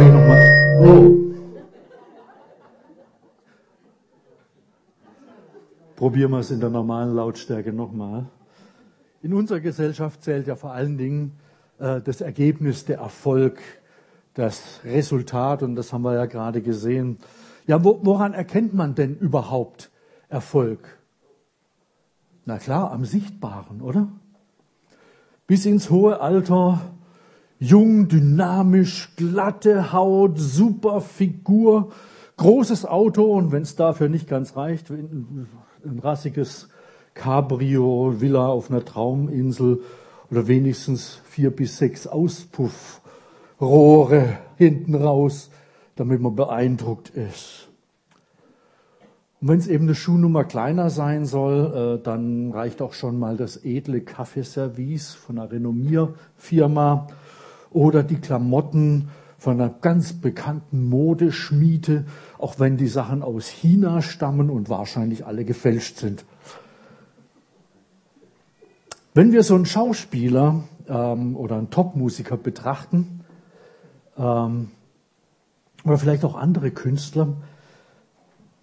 Ich nochmal. Oh. Probieren wir es in der normalen Lautstärke nochmal. In unserer Gesellschaft zählt ja vor allen Dingen äh, das Ergebnis, der Erfolg, das Resultat, und das haben wir ja gerade gesehen. Ja, wo, woran erkennt man denn überhaupt Erfolg? Na klar, am Sichtbaren, oder? Bis ins hohe Alter, jung, dynamisch, glatte Haut, super Figur, großes Auto und wenn es dafür nicht ganz reicht, ein, rassiges Cabrio, Villa auf einer Trauminsel oder wenigstens vier bis sechs Auspuffrohre hinten raus, damit man beeindruckt ist. Und wenn es eben eine Schuhnummer kleiner sein soll, äh, dann reicht auch schon mal das edle Kaffeeservice von einer Renommierfirma oder die Klamotten von einer ganz bekannten Modeschmiede, auch wenn die Sachen aus China stammen und wahrscheinlich alle gefälscht sind. Wenn wir so einen Schauspieler ähm, oder einen Topmusiker betrachten, ähm, oder vielleicht auch andere Künstler,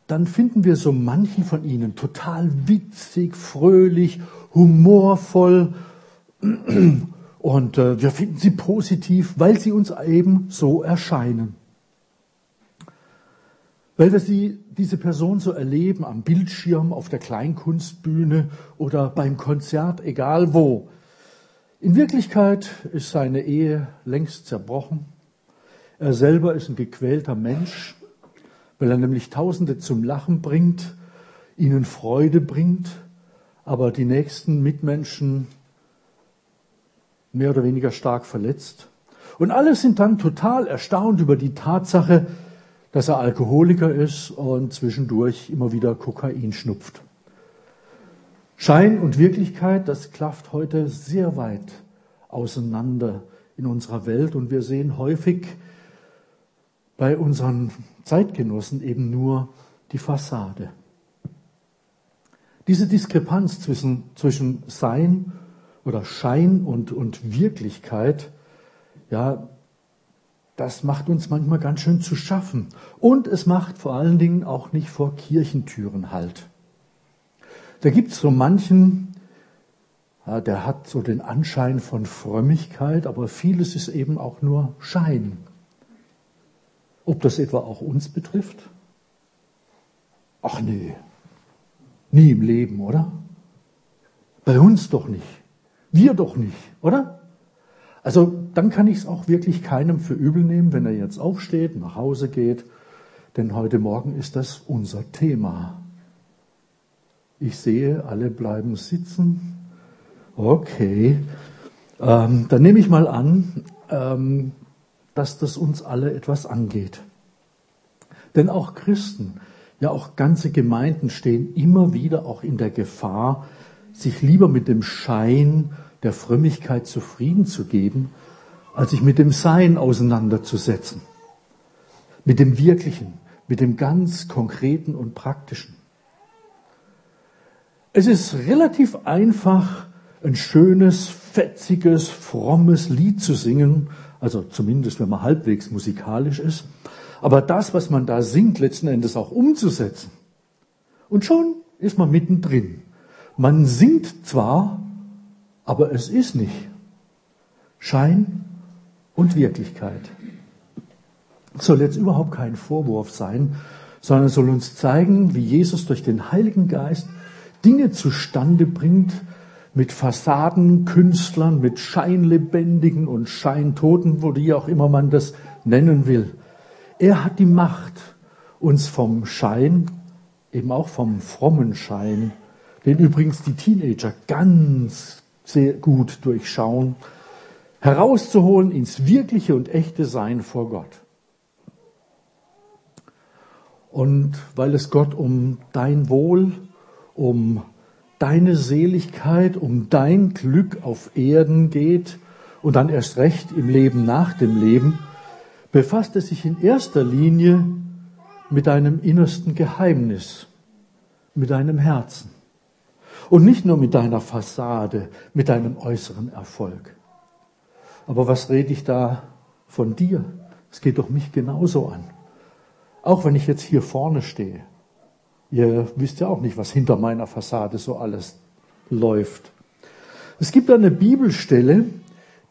dann finden wir so manchen von ihnen total witzig, fröhlich, humorvoll und äh, wir finden sie positiv, weil sie uns eben so erscheinen. Weil wir sie, diese Person so erleben am Bildschirm, auf der Kleinkunstbühne oder beim Konzert, egal wo. In Wirklichkeit ist seine Ehe längst zerbrochen. Er selber ist ein gequälter Mensch, weil er nämlich Tausende zum Lachen bringt, ihnen Freude bringt, aber die nächsten Mitmenschen mehr oder weniger stark verletzt. Und alle sind dann total erstaunt über die Tatsache, dass er Alkoholiker ist und zwischendurch immer wieder Kokain schnupft. Schein und Wirklichkeit, das klafft heute sehr weit auseinander in unserer Welt und wir sehen häufig bei unseren Zeitgenossen eben nur die Fassade. Diese Diskrepanz zwischen, zwischen Sein oder Schein und, und Wirklichkeit, ja, das macht uns manchmal ganz schön zu schaffen. Und es macht vor allen Dingen auch nicht vor Kirchentüren halt. Da gibt es so manchen, ja, der hat so den Anschein von Frömmigkeit, aber vieles ist eben auch nur Schein. Ob das etwa auch uns betrifft? Ach nee, nie im Leben, oder? Bei uns doch nicht. Wir doch nicht, oder? Also dann kann ich es auch wirklich keinem für übel nehmen, wenn er jetzt aufsteht, nach Hause geht, denn heute Morgen ist das unser Thema. Ich sehe, alle bleiben sitzen. Okay, ähm, dann nehme ich mal an, ähm, dass das uns alle etwas angeht. Denn auch Christen, ja auch ganze Gemeinden stehen immer wieder auch in der Gefahr, sich lieber mit dem Schein der Frömmigkeit zufrieden zu geben, als sich mit dem Sein auseinanderzusetzen. Mit dem Wirklichen, mit dem ganz Konkreten und Praktischen. Es ist relativ einfach, ein schönes, fetziges, frommes Lied zu singen, also zumindest wenn man halbwegs musikalisch ist, aber das, was man da singt, letzten Endes auch umzusetzen. Und schon ist man mittendrin. Man singt zwar, aber es ist nicht. Schein und Wirklichkeit. Soll jetzt überhaupt kein Vorwurf sein, sondern soll uns zeigen, wie Jesus durch den Heiligen Geist Dinge zustande bringt mit Fassadenkünstlern, mit Scheinlebendigen und Scheintoten, wo die auch immer man das nennen will. Er hat die Macht, uns vom Schein, eben auch vom frommen Schein, den übrigens die Teenager ganz sehr gut durchschauen, herauszuholen ins wirkliche und echte Sein vor Gott. Und weil es Gott um dein Wohl, um deine Seligkeit, um dein Glück auf Erden geht und dann erst recht im Leben nach dem Leben, befasst es sich in erster Linie mit deinem innersten Geheimnis, mit deinem Herzen. Und nicht nur mit deiner Fassade, mit deinem äußeren Erfolg. Aber was rede ich da von dir, Es geht doch mich genauso an. Auch wenn ich jetzt hier vorne stehe. Ihr wisst ja auch nicht, was hinter meiner Fassade so alles läuft. Es gibt eine Bibelstelle,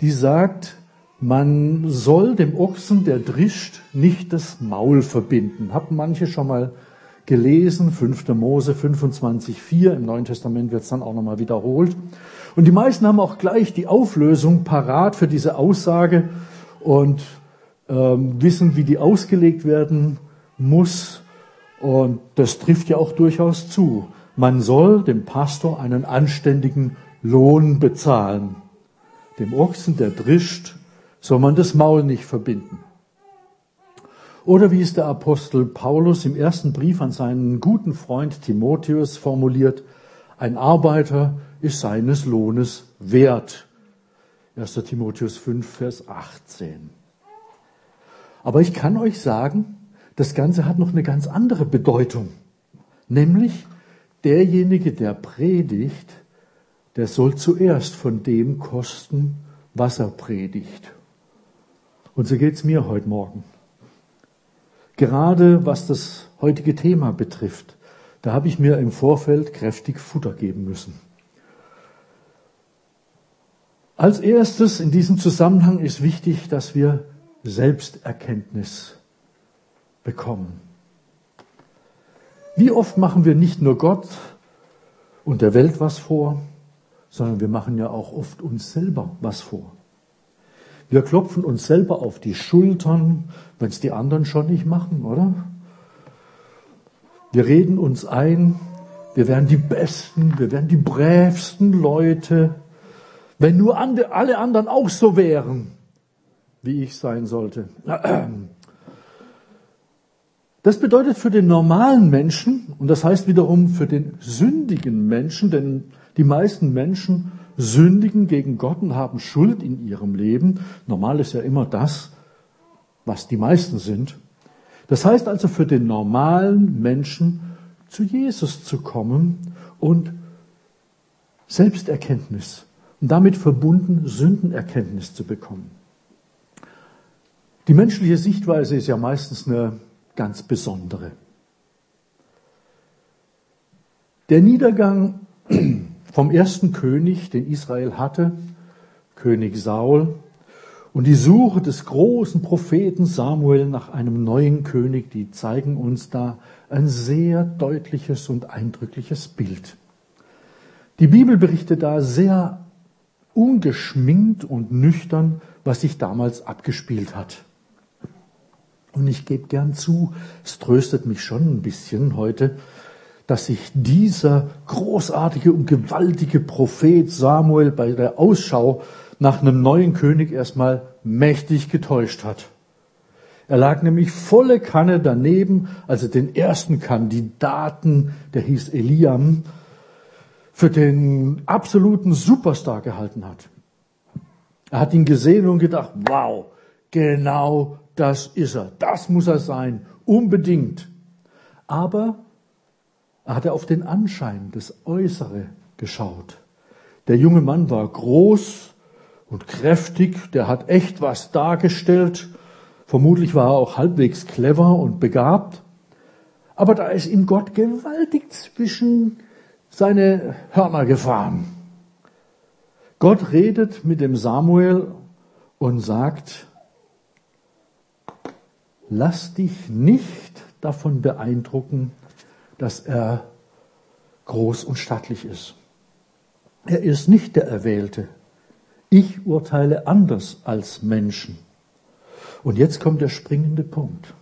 die sagt, man soll dem Ochsen, der drischt, nicht das Maul verbinden. Haben manche schon mal gelesen, 5. Mose 25,4, im Neuen Testament wird es dann auch nochmal wiederholt. Und die meisten haben auch gleich die Auflösung parat für diese Aussage und ähm, wissen, wie die ausgelegt werden muss. Und das trifft ja auch durchaus zu. Man soll dem Pastor einen anständigen Lohn bezahlen. Dem Ochsen, der drischt, soll man das Maul nicht verbinden. Oder wie es der Apostel Paulus im ersten Brief an seinen guten Freund Timotheus formuliert, ein Arbeiter ist seines Lohnes wert. 1. Timotheus 5, Vers 18. Aber ich kann euch sagen, das Ganze hat noch eine ganz andere Bedeutung. Nämlich derjenige, der predigt, der soll zuerst von dem kosten, was er predigt. Und so geht's mir heute Morgen. Gerade was das heutige Thema betrifft, da habe ich mir im Vorfeld kräftig Futter geben müssen. Als erstes in diesem Zusammenhang ist wichtig, dass wir Selbsterkenntnis bekommen. Wie oft machen wir nicht nur Gott und der Welt was vor, sondern wir machen ja auch oft uns selber was vor. Wir klopfen uns selber auf die Schultern, wenn es die anderen schon nicht machen, oder? Wir reden uns ein, wir wären die Besten, wir wären die brävsten Leute, wenn nur alle anderen auch so wären, wie ich sein sollte. Das bedeutet für den normalen Menschen, und das heißt wiederum für den sündigen Menschen, denn die meisten Menschen sündigen gegen Gott und haben Schuld in ihrem Leben. Normal ist ja immer das, was die meisten sind. Das heißt also für den normalen Menschen zu Jesus zu kommen und Selbsterkenntnis und damit verbunden Sündenerkenntnis zu bekommen. Die menschliche Sichtweise ist ja meistens eine ganz besondere. Der Niedergang vom ersten König, den Israel hatte, König Saul, und die Suche des großen Propheten Samuel nach einem neuen König, die zeigen uns da ein sehr deutliches und eindrückliches Bild. Die Bibel berichtet da sehr ungeschminkt und nüchtern, was sich damals abgespielt hat. Und ich gebe gern zu, es tröstet mich schon ein bisschen heute, dass sich dieser großartige und gewaltige Prophet Samuel bei der Ausschau nach einem neuen König erstmal mächtig getäuscht hat. Er lag nämlich volle Kanne daneben, als er den ersten Kandidaten, der hieß Eliam, für den absoluten Superstar gehalten hat. Er hat ihn gesehen und gedacht, wow, genau das ist er, das muss er sein, unbedingt. Aber er hatte auf den Anschein, das Äußere geschaut. Der junge Mann war groß und kräftig, der hat echt was dargestellt. Vermutlich war er auch halbwegs clever und begabt. Aber da ist ihm Gott gewaltig zwischen seine Hörner gefahren. Gott redet mit dem Samuel und sagt, lass dich nicht davon beeindrucken, dass er groß und stattlich ist. Er ist nicht der Erwählte. Ich urteile anders als Menschen. Und jetzt kommt der springende Punkt.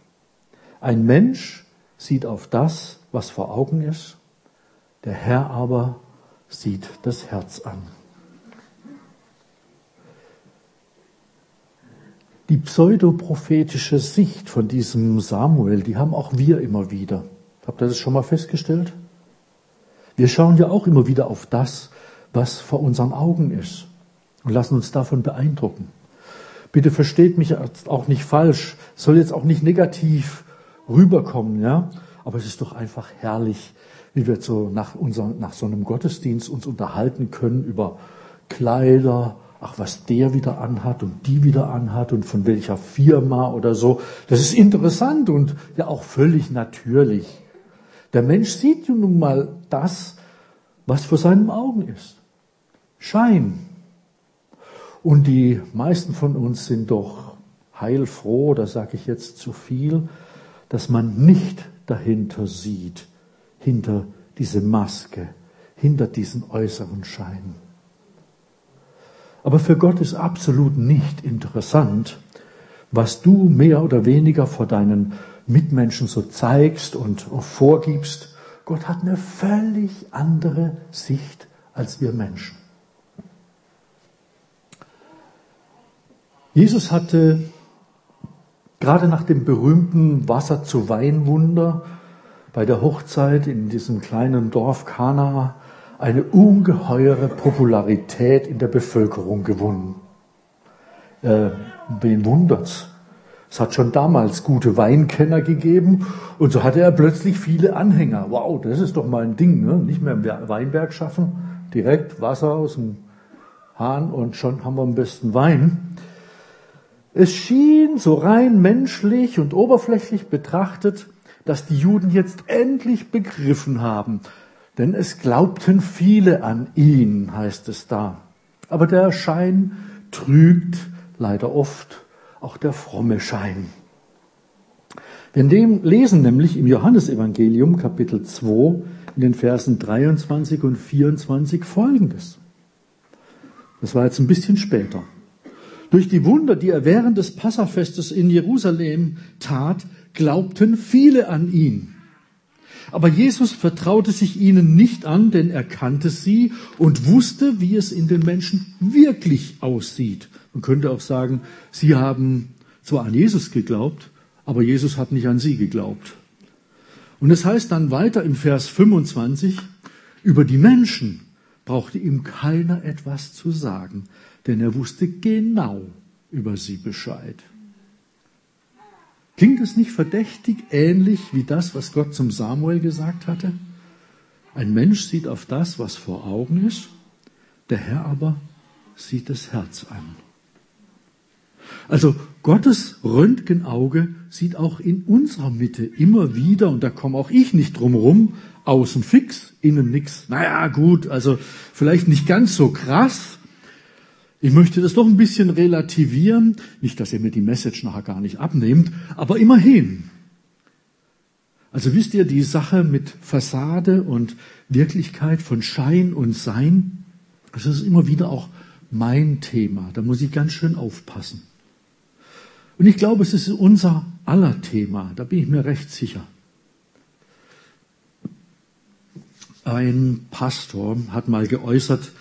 Ein Mensch sieht auf das, was vor Augen ist, der Herr aber sieht das Herz an. Die pseudoprophetische Sicht von diesem Samuel, die haben auch wir immer wieder. Habt ihr das schon mal festgestellt? Wir schauen ja auch immer wieder auf das, was vor unseren Augen ist und lassen uns davon beeindrucken. Bitte versteht mich auch nicht falsch, soll jetzt auch nicht negativ rüberkommen, ja? Aber es ist doch einfach herrlich, wie wir so nach, unserem, nach so einem Gottesdienst uns unterhalten können über Kleider, ach, was der wieder anhat und die wieder anhat und von welcher Firma oder so. Das ist interessant und ja auch völlig natürlich. Der Mensch sieht nun mal das, was vor seinen Augen ist. Schein. Und die meisten von uns sind doch heilfroh, da sage ich jetzt zu viel, dass man nicht dahinter sieht, hinter diese Maske, hinter diesen äußeren Schein. Aber für Gott ist absolut nicht interessant, was du mehr oder weniger vor deinen Mitmenschen so zeigst und vorgibst. Gott hat eine völlig andere Sicht als wir Menschen. Jesus hatte gerade nach dem berühmten Wasser zu Weinwunder bei der Hochzeit in diesem kleinen Dorf Kana eine ungeheure Popularität in der Bevölkerung gewonnen. Äh, wen wundert's? Es hat schon damals gute Weinkenner gegeben und so hatte er plötzlich viele Anhänger. Wow, das ist doch mal ein Ding, ne? Nicht mehr im Weinberg schaffen, direkt Wasser aus dem Hahn und schon haben wir am besten Wein. Es schien so rein menschlich und oberflächlich betrachtet, dass die Juden jetzt endlich begriffen haben, denn es glaubten viele an ihn, heißt es da. Aber der Schein trügt leider oft, auch der fromme Schein. Wir lesen nämlich im Johannesevangelium Kapitel 2 in den Versen 23 und 24 Folgendes. Das war jetzt ein bisschen später. Durch die Wunder, die er während des Passafestes in Jerusalem tat, glaubten viele an ihn. Aber Jesus vertraute sich ihnen nicht an, denn er kannte sie und wusste, wie es in den Menschen wirklich aussieht. Man könnte auch sagen, sie haben zwar an Jesus geglaubt, aber Jesus hat nicht an sie geglaubt. Und es heißt dann weiter im Vers 25, über die Menschen brauchte ihm keiner etwas zu sagen, denn er wusste genau über sie Bescheid. Klingt es nicht verdächtig ähnlich wie das, was Gott zum Samuel gesagt hatte? Ein Mensch sieht auf das, was vor Augen ist, der Herr aber sieht das Herz an. Also Gottes Röntgenauge sieht auch in unserer Mitte immer wieder, und da komme auch ich nicht drum rum, außen fix, innen nix. Naja, gut, also vielleicht nicht ganz so krass, ich möchte das doch ein bisschen relativieren. Nicht, dass ihr mir die Message nachher gar nicht abnehmt, aber immerhin. Also wisst ihr, die Sache mit Fassade und Wirklichkeit von Schein und Sein, das ist immer wieder auch mein Thema. Da muss ich ganz schön aufpassen. Und ich glaube, es ist unser aller Thema. Da bin ich mir recht sicher. Ein Pastor hat mal geäußert,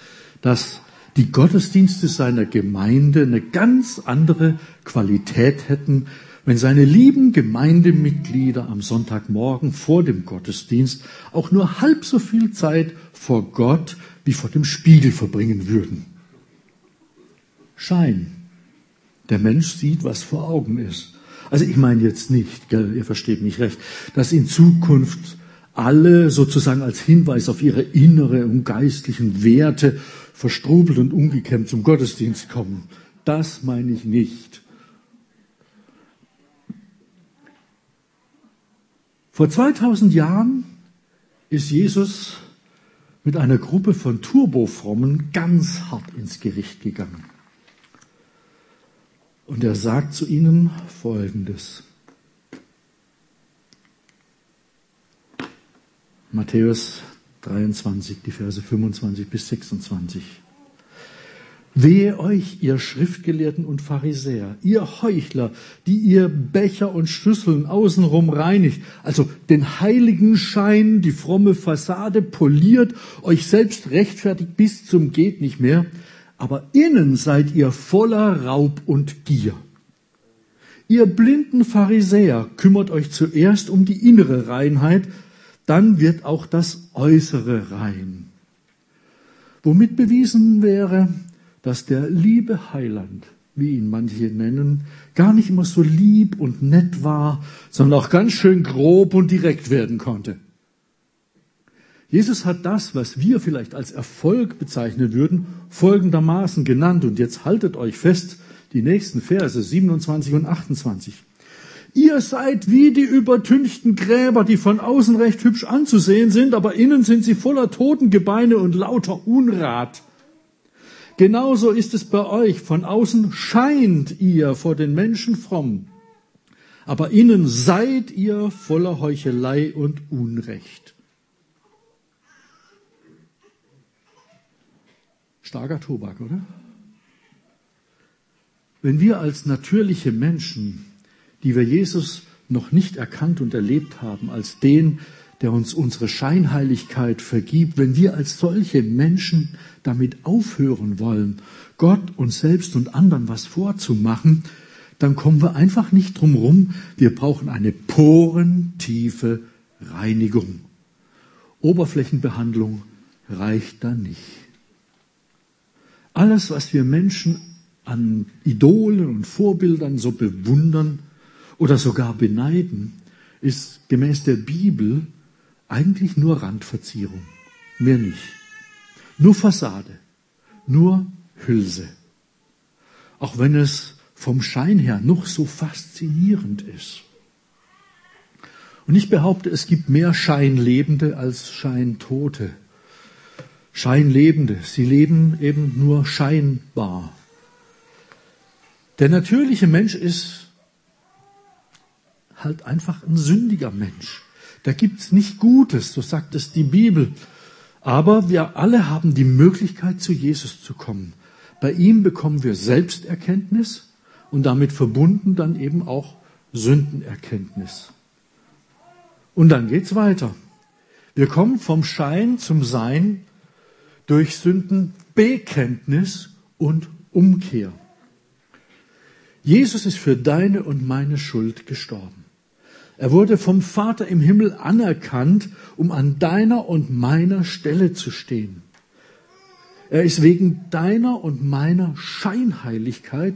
dass die Gottesdienste seiner Gemeinde eine ganz andere Qualität hätten, wenn seine lieben Gemeindemitglieder am Sonntagmorgen vor dem Gottesdienst auch nur halb so viel Zeit vor Gott wie vor dem Spiegel verbringen würden. Schein. Der Mensch sieht, was vor Augen ist. Also ich meine jetzt nicht, gell, ihr versteht mich recht, dass in Zukunft alle sozusagen als Hinweis auf ihre innere und geistlichen Werte verstrubelt und ungekämmt zum Gottesdienst kommen. Das meine ich nicht. Vor 2000 Jahren ist Jesus mit einer Gruppe von Turbofrommen ganz hart ins Gericht gegangen. Und er sagt zu ihnen Folgendes. Matthäus 23, die Verse 25 bis 26. Wehe euch, ihr Schriftgelehrten und Pharisäer, ihr Heuchler, die ihr Becher und Schüsseln außenrum reinigt, also den heiligen Schein, die fromme Fassade poliert, euch selbst rechtfertigt bis zum geht nicht mehr, aber innen seid ihr voller Raub und Gier. Ihr blinden Pharisäer kümmert euch zuerst um die innere Reinheit, dann wird auch das Äußere rein. Womit bewiesen wäre, dass der liebe Heiland, wie ihn manche nennen, gar nicht immer so lieb und nett war, sondern auch ganz schön grob und direkt werden konnte. Jesus hat das, was wir vielleicht als Erfolg bezeichnen würden, folgendermaßen genannt. Und jetzt haltet euch fest, die nächsten Verse 27 und 28. Ihr seid wie die übertünchten Gräber, die von außen recht hübsch anzusehen sind, aber innen sind sie voller Totengebeine und lauter Unrat. Genauso ist es bei euch. Von außen scheint ihr vor den Menschen fromm, aber innen seid ihr voller Heuchelei und Unrecht. Starker Tobak, oder? Wenn wir als natürliche Menschen, die wir Jesus noch nicht erkannt und erlebt haben, als den, der uns unsere Scheinheiligkeit vergibt, wenn wir als solche Menschen damit aufhören wollen, Gott, uns selbst und anderen was vorzumachen, dann kommen wir einfach nicht drum rum. Wir brauchen eine porentiefe Reinigung. Oberflächenbehandlung reicht da nicht. Alles, was wir Menschen an Idolen und Vorbildern so bewundern oder sogar beneiden, ist gemäß der Bibel eigentlich nur Randverzierung, mehr nicht. Nur Fassade, nur Hülse. Auch wenn es vom Schein her noch so faszinierend ist. Und ich behaupte, es gibt mehr Scheinlebende als Scheintote. Scheinlebende, sie leben eben nur scheinbar. Der natürliche Mensch ist halt einfach ein sündiger Mensch. Da gibt's nicht Gutes, so sagt es die Bibel. Aber wir alle haben die Möglichkeit, zu Jesus zu kommen. Bei ihm bekommen wir Selbsterkenntnis und damit verbunden dann eben auch Sündenerkenntnis. Und dann geht's weiter. Wir kommen vom Schein zum Sein durch Sündenbekenntnis und Umkehr. Jesus ist für deine und meine Schuld gestorben. Er wurde vom Vater im Himmel anerkannt, um an deiner und meiner Stelle zu stehen. Er ist wegen deiner und meiner Scheinheiligkeit,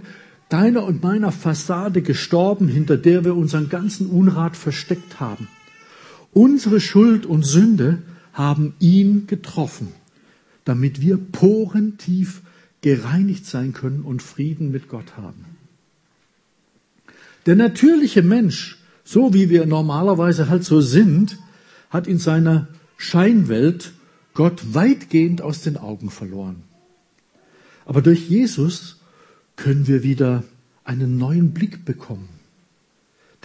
deiner und meiner Fassade gestorben, hinter der wir unseren ganzen Unrat versteckt haben. Unsere Schuld und Sünde haben ihn getroffen, damit wir porentief gereinigt sein können und Frieden mit Gott haben. Der natürliche Mensch, so wie wir normalerweise halt so sind, hat in seiner Scheinwelt Gott weitgehend aus den Augen verloren. Aber durch Jesus können wir wieder einen neuen Blick bekommen.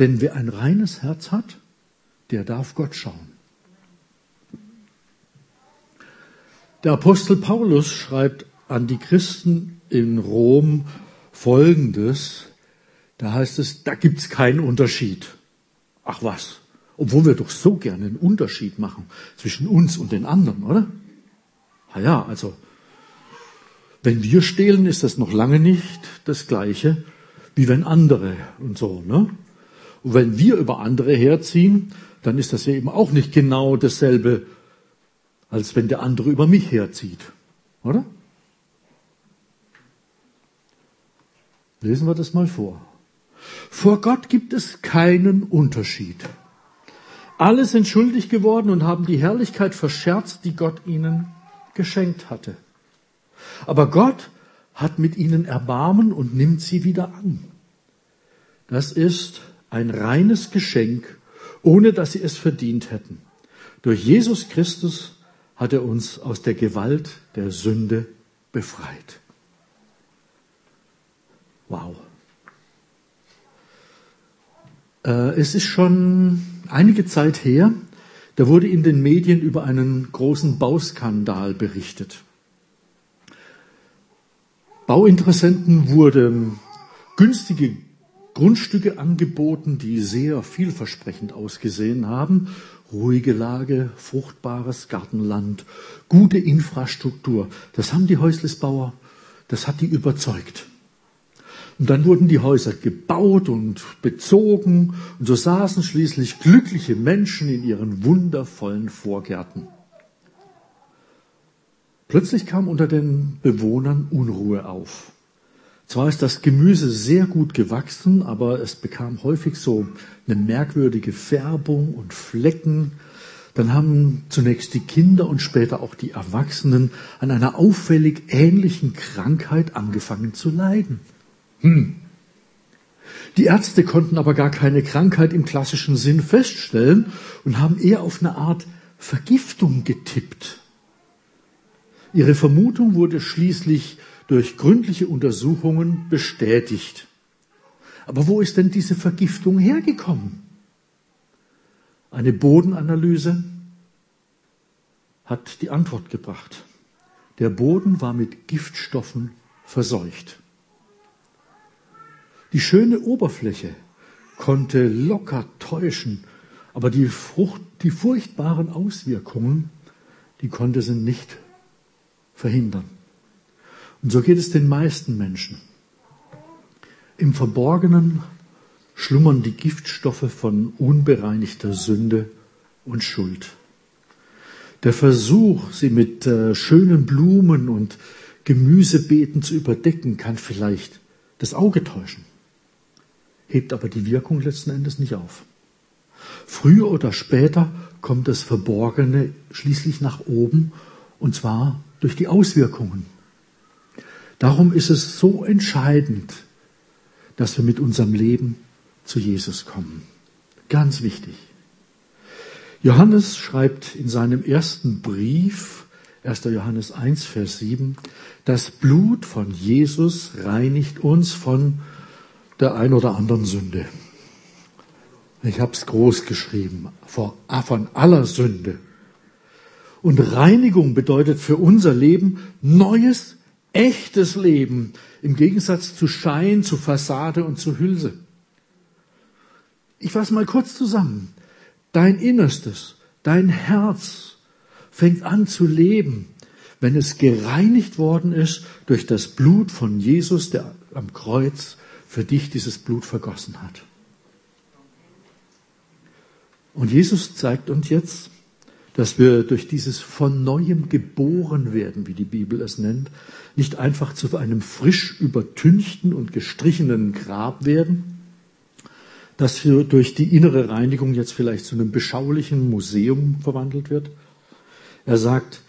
Denn wer ein reines Herz hat, der darf Gott schauen. Der Apostel Paulus schreibt an die Christen in Rom Folgendes. Da heißt es, da gibt's keinen Unterschied. Ach was, obwohl wir doch so gerne einen Unterschied machen zwischen uns und den anderen, oder? Na ja, also, wenn wir stehlen, ist das noch lange nicht das Gleiche, wie wenn andere und so, ne? Und wenn wir über andere herziehen, dann ist das eben auch nicht genau dasselbe, als wenn der andere über mich herzieht, oder? Lesen wir das mal vor. Vor Gott gibt es keinen Unterschied. Alle sind schuldig geworden und haben die Herrlichkeit verscherzt, die Gott ihnen geschenkt hatte. Aber Gott hat mit ihnen Erbarmen und nimmt sie wieder an. Das ist ein reines Geschenk, ohne dass sie es verdient hätten. Durch Jesus Christus hat er uns aus der Gewalt der Sünde befreit. Wow. Äh, es ist schon einige Zeit her, da wurde in den Medien über einen großen Bauskandal berichtet. Bauinteressenten wurden günstige Grundstücke angeboten, die sehr vielversprechend ausgesehen haben. Ruhige Lage, fruchtbares Gartenland, gute Infrastruktur. Das haben die Häuslisbauer, das hat die überzeugt. Und dann wurden die Häuser gebaut und bezogen und so saßen schließlich glückliche Menschen in ihren wundervollen Vorgärten. Plötzlich kam unter den Bewohnern Unruhe auf. Zwar ist das Gemüse sehr gut gewachsen, aber es bekam häufig so eine merkwürdige Färbung und Flecken. dann haben zunächst die Kinder und später auch die Erwachsenen an einer auffällig ähnlichen Krankheit angefangen zu leiden. Hm. Die Ärzte konnten aber gar keine Krankheit im klassischen Sinn feststellen und haben eher auf eine Art Vergiftung getippt. Ihre Vermutung wurde schließlich durch gründliche Untersuchungen bestätigt. Aber wo ist denn diese Vergiftung hergekommen? Eine Bodenanalyse hat die Antwort gebracht. Der Boden war mit Giftstoffen verseucht. Die schöne Oberfläche konnte locker täuschen, aber die, Frucht, die furchtbaren Auswirkungen, die konnte sie nicht verhindern. Und so geht es den meisten Menschen. Im Verborgenen schlummern die Giftstoffe von unbereinigter Sünde und Schuld. Der Versuch, sie mit äh, schönen Blumen und Gemüsebeeten zu überdecken, kann vielleicht das Auge täuschen, hebt aber die Wirkung letzten Endes nicht auf. Früher oder später kommt das Verborgene schließlich nach oben, und zwar durch die Auswirkungen. Darum ist es so entscheidend, dass wir mit unserem Leben zu Jesus kommen. Ganz wichtig. Johannes schreibt in seinem ersten Brief, 1. Johannes 1, Vers 7, das Blut von Jesus reinigt uns von der ein oder anderen Sünde. Ich habe es groß geschrieben, ah, von aller Sünde. Und Reinigung bedeutet für unser Leben neues, echtes Leben im Gegensatz zu Schein, zu Fassade und zu Hülse. Ich fasse mal kurz zusammen. Dein Innerstes, dein Herz fängt an zu leben, wenn es gereinigt worden ist durch das Blut von Jesus, der am Kreuz für dich dieses Blut vergossen hat. Und Jesus zeigt uns jetzt, dass wir durch dieses von neuem geboren werden, wie die Bibel es nennt, nicht einfach zu einem frisch übertünchten und gestrichenen Grab werden, das für, durch die innere Reinigung jetzt vielleicht zu einem beschaulichen Museum verwandelt wird. Er sagt,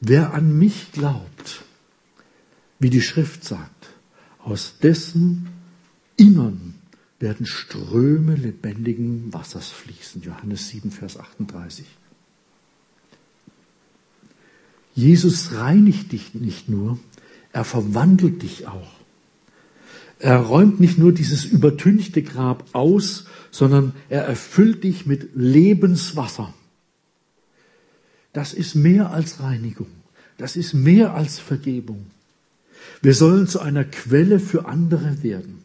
wer an mich glaubt, wie die Schrift sagt, aus dessen Innern werden Ströme lebendigen Wassers fließen. Johannes 7, Vers 38. Jesus reinigt dich nicht nur, er verwandelt dich auch. Er räumt nicht nur dieses übertünchte Grab aus, sondern er erfüllt dich mit Lebenswasser. Das ist mehr als Reinigung. Das ist mehr als Vergebung. Wir sollen zu einer Quelle für andere werden.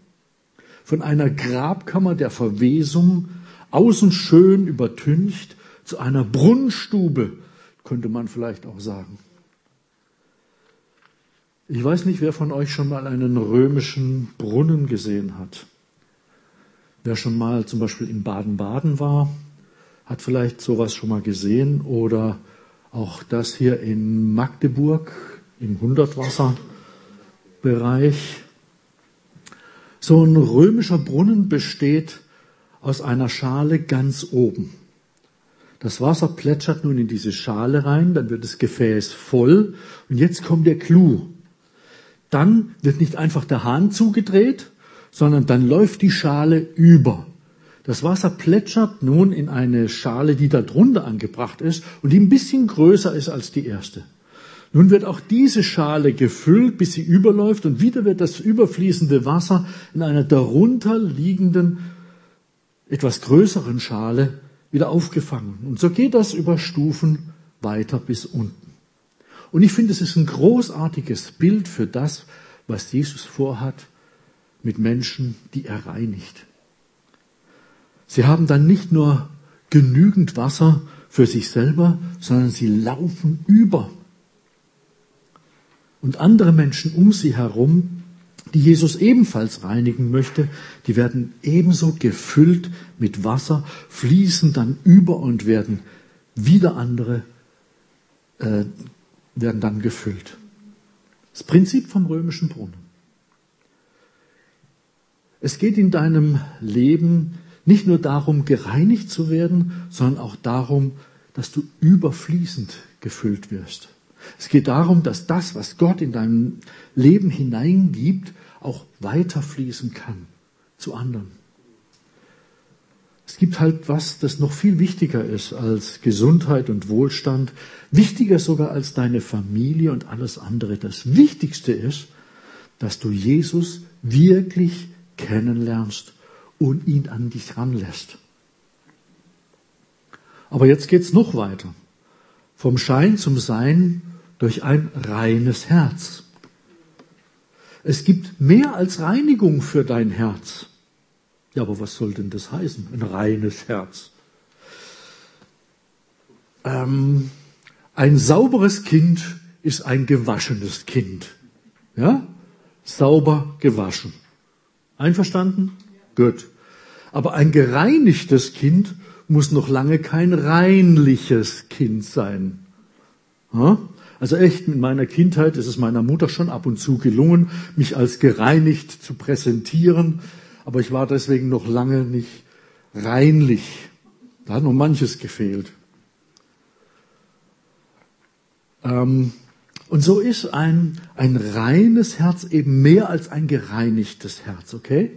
Von einer Grabkammer der Verwesung, außen schön übertüncht, zu einer Brunnenstube, könnte man vielleicht auch sagen. Ich weiß nicht, wer von euch schon mal einen römischen Brunnen gesehen hat. Wer schon mal zum Beispiel in Baden-Baden war, hat vielleicht sowas schon mal gesehen oder auch das hier in Magdeburg im Hundertwasserbereich. So ein römischer Brunnen besteht aus einer Schale ganz oben. Das Wasser plätschert nun in diese Schale rein, dann wird das Gefäß voll und jetzt kommt der Clou. Dann wird nicht einfach der Hahn zugedreht, sondern dann läuft die Schale über. Das Wasser plätschert nun in eine Schale, die da drunter angebracht ist und die ein bisschen größer ist als die erste. Nun wird auch diese Schale gefüllt, bis sie überläuft und wieder wird das überfließende Wasser in einer darunter liegenden, etwas größeren Schale wieder aufgefangen. Und so geht das über Stufen weiter bis unten. Und ich finde, es ist ein großartiges Bild für das, was Jesus vorhat mit Menschen, die er reinigt. Sie haben dann nicht nur genügend Wasser für sich selber, sondern sie laufen über. Und andere Menschen um sie herum, die Jesus ebenfalls reinigen möchte, die werden ebenso gefüllt mit Wasser, fließen dann über und werden wieder andere äh, werden dann gefüllt. Das Prinzip vom römischen Brunnen. Es geht in deinem Leben nicht nur darum, gereinigt zu werden, sondern auch darum, dass du überfließend gefüllt wirst. Es geht darum, dass das, was Gott in deinem Leben hineingibt, auch weiterfließen kann zu anderen. Es gibt halt was, das noch viel wichtiger ist als Gesundheit und Wohlstand, wichtiger sogar als deine Familie und alles andere. Das Wichtigste ist, dass du Jesus wirklich kennenlernst und ihn an dich ranlässt. Aber jetzt geht's noch weiter. Vom Schein zum Sein durch ein reines Herz. Es gibt mehr als Reinigung für dein Herz. Ja, aber was soll denn das heißen? Ein reines Herz. Ähm, ein sauberes Kind ist ein gewaschenes Kind. Ja? Sauber gewaschen. Einverstanden? Gut. Aber ein gereinigtes Kind muss noch lange kein reinliches Kind sein. Ja? Also echt, mit meiner Kindheit ist es meiner Mutter schon ab und zu gelungen, mich als gereinigt zu präsentieren, aber ich war deswegen noch lange nicht reinlich. Da hat noch manches gefehlt. Ähm, und so ist ein, ein reines Herz eben mehr als ein gereinigtes Herz, okay?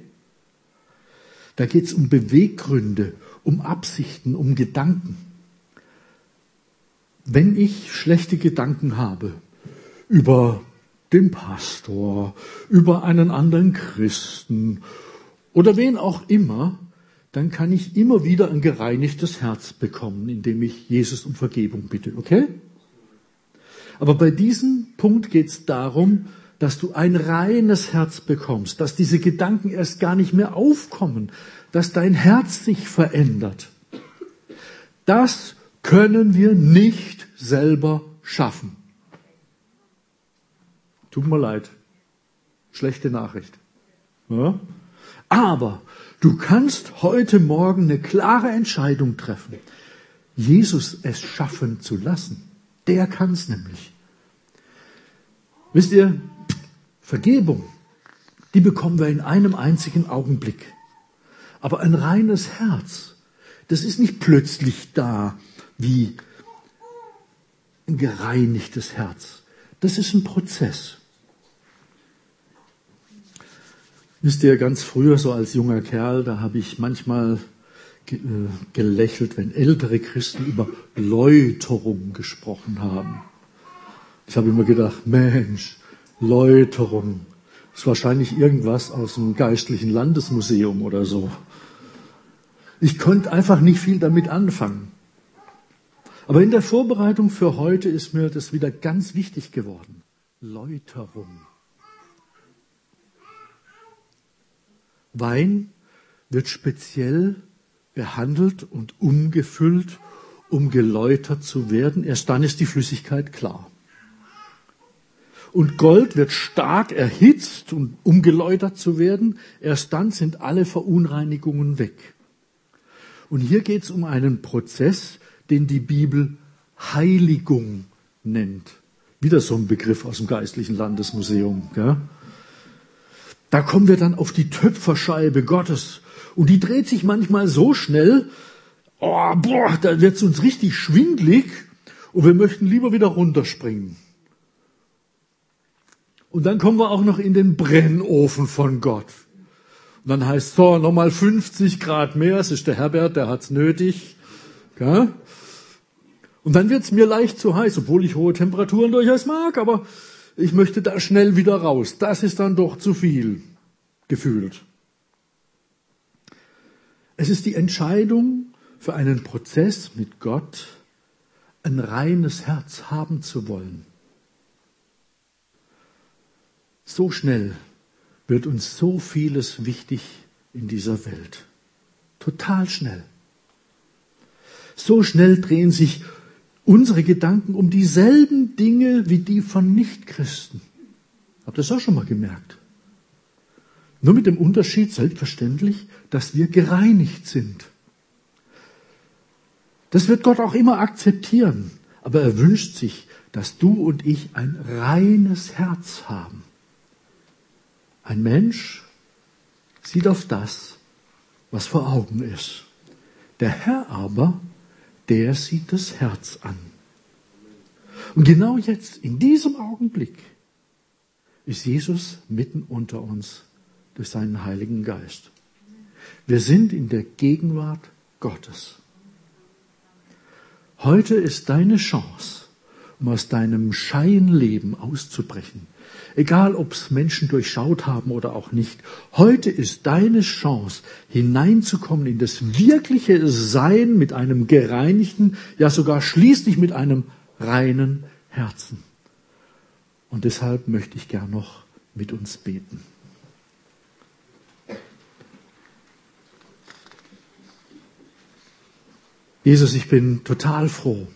Da geht es um Beweggründe, um Absichten, um Gedanken wenn ich schlechte Gedanken habe über den Pastor, über einen anderen Christen oder wen auch immer, dann kann ich immer wieder ein gereinigtes Herz bekommen, indem ich Jesus um Vergebung bitte, okay? Aber bei diesem Punkt geht es darum, dass du ein reines Herz bekommst, dass diese Gedanken erst gar nicht mehr aufkommen, dass dein Herz sich verändert. Das können wir nicht selber schaffen. Tut mir leid. Schlechte Nachricht. Ja? Aber du kannst heute Morgen eine klare Entscheidung treffen, Jesus es schaffen zu lassen. Der kann es nämlich. Wisst ihr, Vergebung, die bekommen wir in einem einzigen Augenblick. Aber ein reines Herz, das ist nicht plötzlich da wie ein gereinigtes Herz. Das ist ein Prozess. Wisst ihr, ganz früher, so als junger Kerl, da habe ich manchmal äh, gelächelt, wenn ältere Christen über Läuterung gesprochen haben. Ich habe immer gedacht, Mensch, Läuterung, ist wahrscheinlich irgendwas aus dem geistlichen Landesmuseum oder so. Ich konnte einfach nicht viel damit anfangen. Aber in der Vorbereitung für heute ist mir das wieder ganz wichtig geworden. Läuterung. Wein wird speziell behandelt und umgefüllt, um geläutert zu werden. Erst dann ist die Flüssigkeit klar. Und Gold wird stark erhitzt, um geläutert zu werden. Erst dann sind alle Verunreinigungen weg. Und hier geht es um einen Prozess, den die Bibel Heiligung nennt. Wieder so ein Begriff aus dem geistlichen Landesmuseum. Gell? Da kommen wir dann auf die Töpferscheibe Gottes. Und die dreht sich manchmal so schnell, oh, boah, da wird es uns richtig schwindlig und wir möchten lieber wieder runterspringen. Und dann kommen wir auch noch in den Brennofen von Gott. Und dann heißt so, nochmal 50 Grad mehr, es ist der Herbert, der hat's nötig. Gell? Und dann wird's mir leicht zu heiß, obwohl ich hohe Temperaturen durchaus mag, aber ich möchte da schnell wieder raus. Das ist dann doch zu viel gefühlt. Es ist die Entscheidung für einen Prozess mit Gott, ein reines Herz haben zu wollen. So schnell wird uns so vieles wichtig in dieser Welt. Total schnell. So schnell drehen sich unsere Gedanken um dieselben Dinge wie die von Nichtchristen. Habt ihr das auch schon mal gemerkt? Nur mit dem Unterschied, selbstverständlich, dass wir gereinigt sind. Das wird Gott auch immer akzeptieren. Aber er wünscht sich, dass du und ich ein reines Herz haben. Ein Mensch sieht auf das, was vor Augen ist. Der Herr aber der sieht das Herz an. Und genau jetzt, in diesem Augenblick, ist Jesus mitten unter uns durch seinen Heiligen Geist. Wir sind in der Gegenwart Gottes. Heute ist deine Chance, um aus deinem Scheinleben auszubrechen. Egal, ob es Menschen durchschaut haben oder auch nicht. Heute ist deine Chance, hineinzukommen in das wirkliche Sein mit einem gereinigten, ja sogar schließlich mit einem reinen Herzen. Und deshalb möchte ich gern noch mit uns beten. Jesus, ich bin total froh,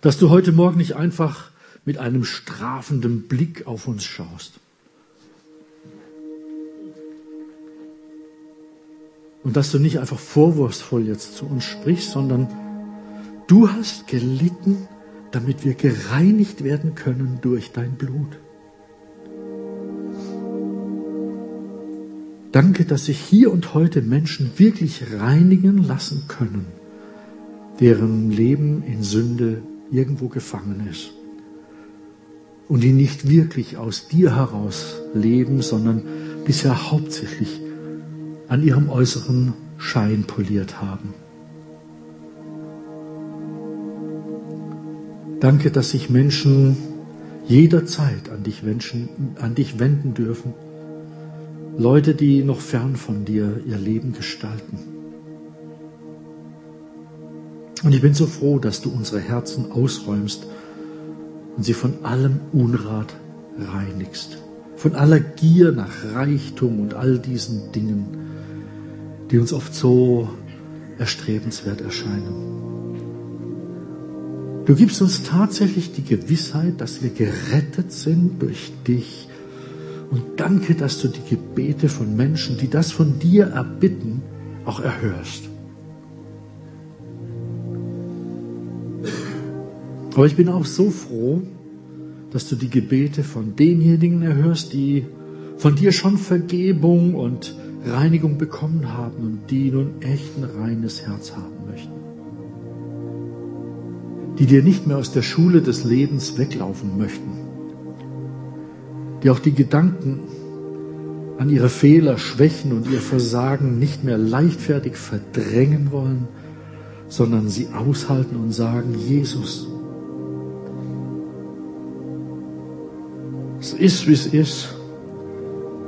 dass du heute Morgen nicht einfach mit einem strafenden Blick auf uns schaust. Und dass du nicht einfach vorwurfsvoll jetzt zu uns sprichst, sondern du hast gelitten, damit wir gereinigt werden können durch dein Blut. Danke, dass sich hier und heute Menschen wirklich reinigen lassen können, deren Leben in Sünde irgendwo gefangen ist. Und die nicht wirklich aus dir heraus leben, sondern bisher hauptsächlich an ihrem äußeren Schein poliert haben. Danke, dass sich Menschen jederzeit an dich, wünschen, an dich wenden dürfen Leute, die noch fern von dir ihr Leben gestalten. Und ich bin so froh, dass du unsere Herzen ausräumst und sie von allem Unrat reinigst. Von aller Gier nach Reichtum und all diesen Dingen, die uns oft so erstrebenswert erscheinen. Du gibst uns tatsächlich die Gewissheit, dass wir gerettet sind durch dich und danke, dass du die Gebete von Menschen, die das von dir erbitten, auch erhörst. Aber ich bin auch so froh, dass du die Gebete von denjenigen erhörst, die von dir schon Vergebung und Reinigung bekommen haben und die nun echt ein reines Herz haben möchten. Die dir nicht mehr aus der Schule des Lebens weglaufen möchten die auch die Gedanken an ihre Fehler, Schwächen und ihr Versagen nicht mehr leichtfertig verdrängen wollen, sondern sie aushalten und sagen, Jesus, ist, wie es ist,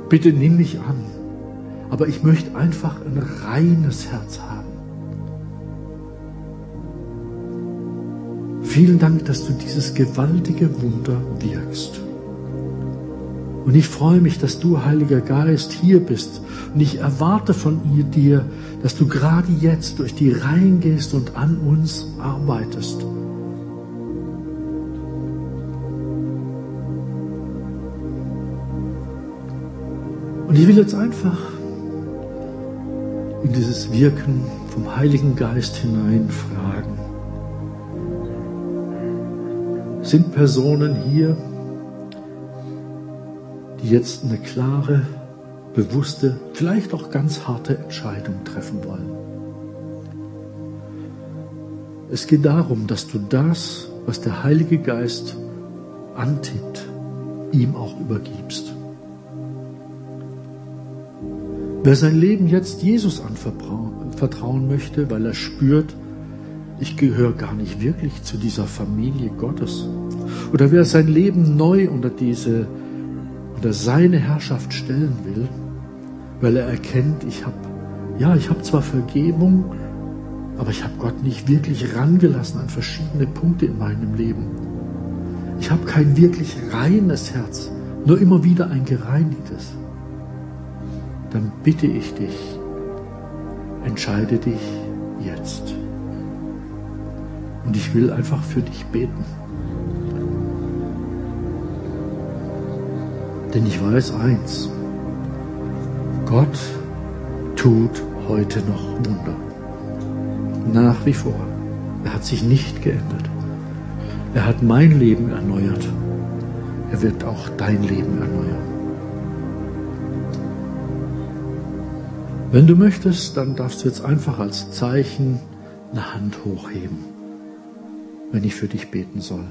bitte nimm mich an, aber ich möchte einfach ein reines Herz haben. Vielen Dank, dass du dieses gewaltige Wunder wirkst. Und ich freue mich, dass du, Heiliger Geist, hier bist. Und ich erwarte von dir, dass du gerade jetzt durch die Reihen gehst und an uns arbeitest. Und ich will jetzt einfach in dieses Wirken vom Heiligen Geist hinein fragen. Sind Personen hier, die jetzt eine klare, bewusste, vielleicht auch ganz harte Entscheidung treffen wollen. Es geht darum, dass du das, was der Heilige Geist antippt, ihm auch übergibst. Wer sein Leben jetzt Jesus anvertrauen möchte, weil er spürt, ich gehöre gar nicht wirklich zu dieser Familie Gottes. Oder wer sein Leben neu unter diese unter seine Herrschaft stellen will, weil er erkennt, ich habe, ja, ich habe zwar Vergebung, aber ich habe Gott nicht wirklich rangelassen an verschiedene Punkte in meinem Leben. Ich habe kein wirklich reines Herz, nur immer wieder ein gereinigtes. Dann bitte ich dich, entscheide dich jetzt. Und ich will einfach für dich beten. Denn ich weiß eins, Gott tut heute noch Wunder. Nach wie vor. Er hat sich nicht geändert. Er hat mein Leben erneuert. Er wird auch dein Leben erneuern. Wenn du möchtest, dann darfst du jetzt einfach als Zeichen eine Hand hochheben, wenn ich für dich beten soll.